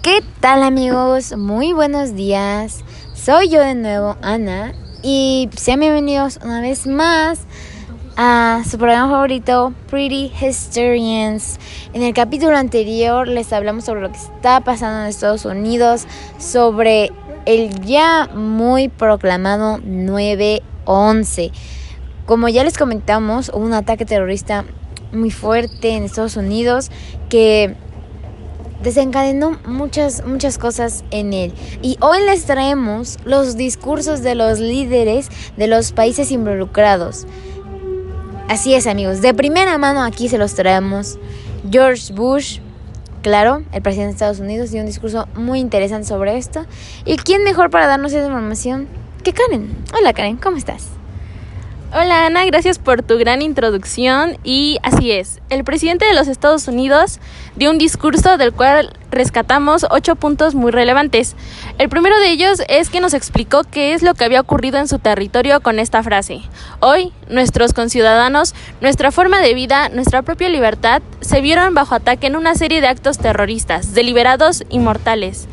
¿Qué tal amigos? Muy buenos días. Soy yo de nuevo, Ana, y sean bienvenidos una vez más a su programa favorito, Pretty Historians. En el capítulo anterior les hablamos sobre lo que está pasando en Estados Unidos, sobre el ya muy proclamado 9-11. Como ya les comentamos, hubo un ataque terrorista muy fuerte en Estados Unidos que desencadenó muchas, muchas cosas en él. Y hoy les traemos los discursos de los líderes de los países involucrados. Así es amigos, de primera mano aquí se los traemos. George Bush, claro, el presidente de Estados Unidos, dio un discurso muy interesante sobre esto. ¿Y quién mejor para darnos esa información que Karen? Hola Karen, ¿cómo estás? Hola Ana, gracias por tu gran introducción y así es, el presidente de los Estados Unidos dio un discurso del cual rescatamos ocho puntos muy relevantes. El primero de ellos es que nos explicó qué es lo que había ocurrido en su territorio con esta frase. Hoy, nuestros conciudadanos, nuestra forma de vida, nuestra propia libertad se vieron bajo ataque en una serie de actos terroristas, deliberados y mortales.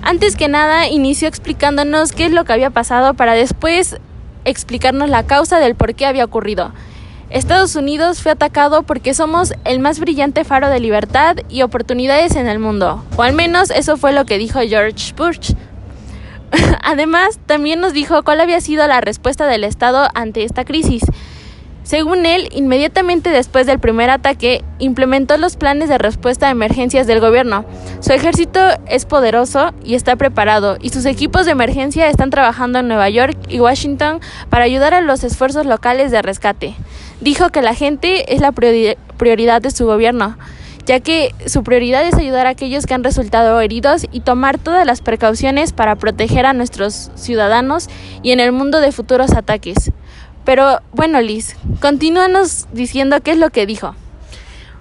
Antes que nada, inició explicándonos qué es lo que había pasado para después explicarnos la causa del por qué había ocurrido. Estados Unidos fue atacado porque somos el más brillante faro de libertad y oportunidades en el mundo, o al menos eso fue lo que dijo George Bush. Además, también nos dijo cuál había sido la respuesta del Estado ante esta crisis según él, inmediatamente después del primer ataque, implementó los planes de respuesta a emergencias del gobierno. Su ejército es poderoso y está preparado, y sus equipos de emergencia están trabajando en Nueva York y Washington para ayudar a los esfuerzos locales de rescate. Dijo que la gente es la prioridad de su gobierno, ya que su prioridad es ayudar a aquellos que han resultado heridos y tomar todas las precauciones para proteger a nuestros ciudadanos y en el mundo de futuros ataques. Pero bueno, Liz, continúanos diciendo qué es lo que dijo.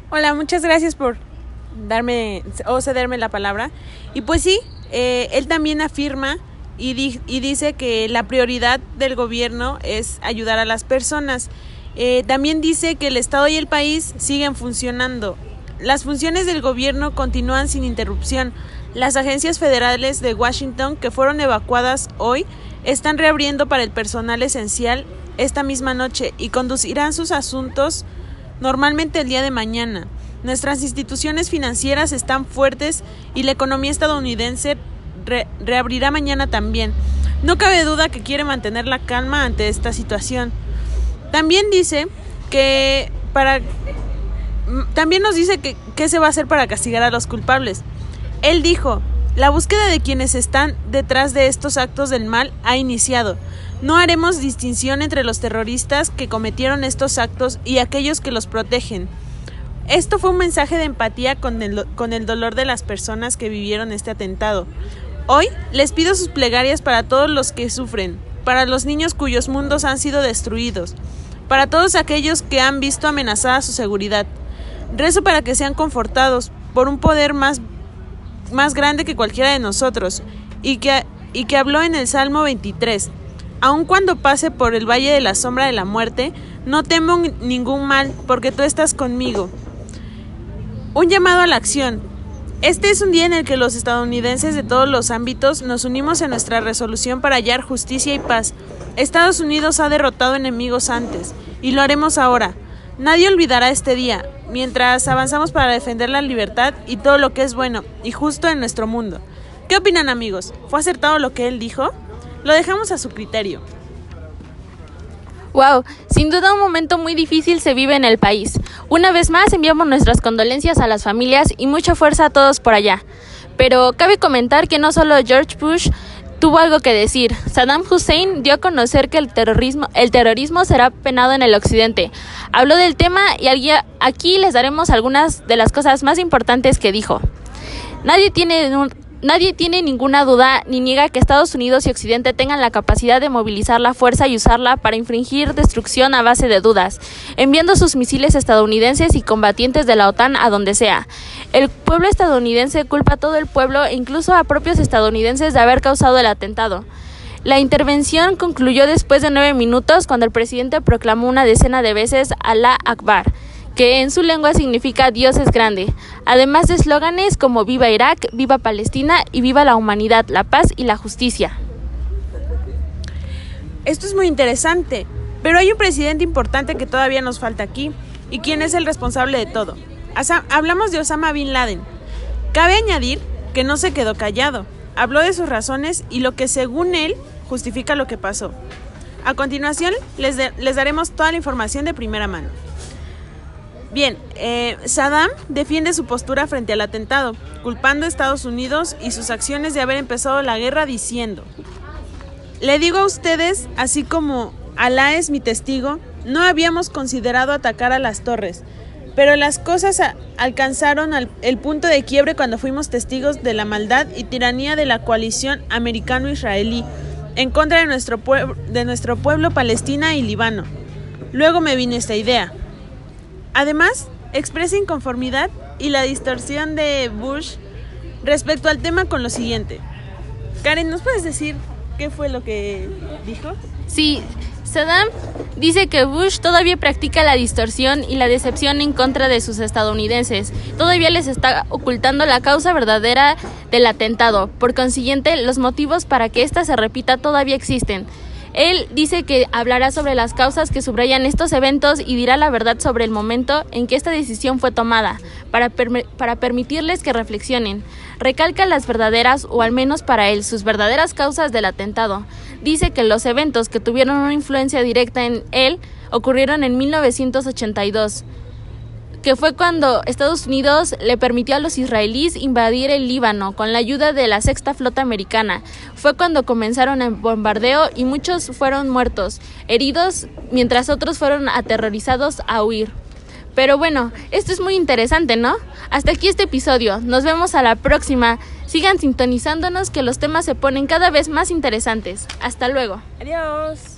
Hola, muchas gracias por darme o cederme la palabra. Y pues sí, eh, él también afirma y, y, dice que la prioridad del gobierno es ayudar a las personas. Eh, también dice que el Estado y el país siguen funcionando. Las funciones del gobierno continúan sin interrupción. Las agencias federales de Washington que fueron evacuadas hoy están reabriendo para el personal esencial esta misma noche y conducirán sus asuntos normalmente el día de mañana. Nuestras instituciones financieras están fuertes y la economía estadounidense reabrirá mañana también. No cabe duda que quiere mantener la calma ante esta situación. También dice que para también nos dice que qué se va a hacer para castigar a los culpables. Él dijo, la búsqueda de quienes están detrás de estos actos del mal ha iniciado. No haremos distinción entre los terroristas que cometieron estos actos y aquellos que los protegen. Esto fue un mensaje de empatía con el, con el dolor de las personas que vivieron este atentado. Hoy les pido sus plegarias para todos los que sufren, para los niños cuyos mundos han sido destruidos, para todos aquellos que han visto amenazada su seguridad. Rezo para que sean confortados por un poder más, más grande que cualquiera de nosotros y que, y que habló en el Salmo 23 Aun cuando pase por el valle de la sombra de la muerte, no temo ningún mal, porque tú estás conmigo. Un llamado a la acción. Este es un día en el que los estadounidenses de todos los ámbitos nos unimos en nuestra resolución para hallar justicia y paz. Estados Unidos ha derrotado enemigos antes, y lo haremos ahora. Nadie olvidará este día, mientras avanzamos para defender la libertad y todo lo que es bueno y justo en nuestro mundo. ¿Qué opinan amigos? ¿Fue acertado lo que él dijo? Lo dejamos a su criterio. Wow, sin duda un momento muy difícil se vive en el país. Una vez más enviamos nuestras condolencias a las familias y mucha fuerza a todos por allá. Pero cabe comentar que no solo George Bush tuvo algo que decir. Saddam Hussein dio a conocer que el terrorismo, el terrorismo será penado en el occidente. Habló del tema y aquí les daremos algunas de las cosas más importantes que dijo. Nadie tiene Nadie tiene ninguna duda ni niega que Estados Unidos y Occidente tengan la capacidad de movilizar la fuerza y usarla para infringir destrucción a base de dudas, enviando sus misiles estadounidenses y combatientes de la OTAN a donde sea. El pueblo estadounidense culpa a todo el pueblo e incluso a propios estadounidenses de haber causado el atentado. La intervención concluyó después de nueve minutos cuando el presidente proclamó una decena de veces Allah Akbar que en su lengua significa Dios es grande, además de eslóganes como Viva Irak, Viva Palestina y Viva la humanidad, la paz y la justicia. Esto es muy interesante, pero hay un presidente importante que todavía nos falta aquí, y quién es el responsable de todo. Hablamos de Osama Bin Laden. Cabe añadir que no se quedó callado, habló de sus razones y lo que según él justifica lo que pasó. A continuación les, les daremos toda la información de primera mano. Bien, eh, Saddam defiende su postura frente al atentado, culpando a Estados Unidos y sus acciones de haber empezado la guerra diciendo, le digo a ustedes, así como Alá es mi testigo, no habíamos considerado atacar a las torres, pero las cosas alcanzaron el punto de quiebre cuando fuimos testigos de la maldad y tiranía de la coalición americano-israelí en contra de nuestro, de nuestro pueblo Palestina y Líbano. Luego me vino esta idea. Además, expresa inconformidad y la distorsión de Bush respecto al tema con lo siguiente. Karen, ¿nos puedes decir qué fue lo que dijo? Sí, Saddam dice que Bush todavía practica la distorsión y la decepción en contra de sus estadounidenses. Todavía les está ocultando la causa verdadera del atentado. Por consiguiente, los motivos para que ésta se repita todavía existen. Él dice que hablará sobre las causas que subrayan estos eventos y dirá la verdad sobre el momento en que esta decisión fue tomada, para, para permitirles que reflexionen. Recalca las verdaderas, o al menos para él, sus verdaderas causas del atentado. Dice que los eventos que tuvieron una influencia directa en él ocurrieron en 1982 que fue cuando Estados Unidos le permitió a los israelíes invadir el Líbano con la ayuda de la Sexta Flota Americana. Fue cuando comenzaron el bombardeo y muchos fueron muertos, heridos, mientras otros fueron aterrorizados a huir. Pero bueno, esto es muy interesante, ¿no? Hasta aquí este episodio. Nos vemos a la próxima. Sigan sintonizándonos que los temas se ponen cada vez más interesantes. Hasta luego. Adiós.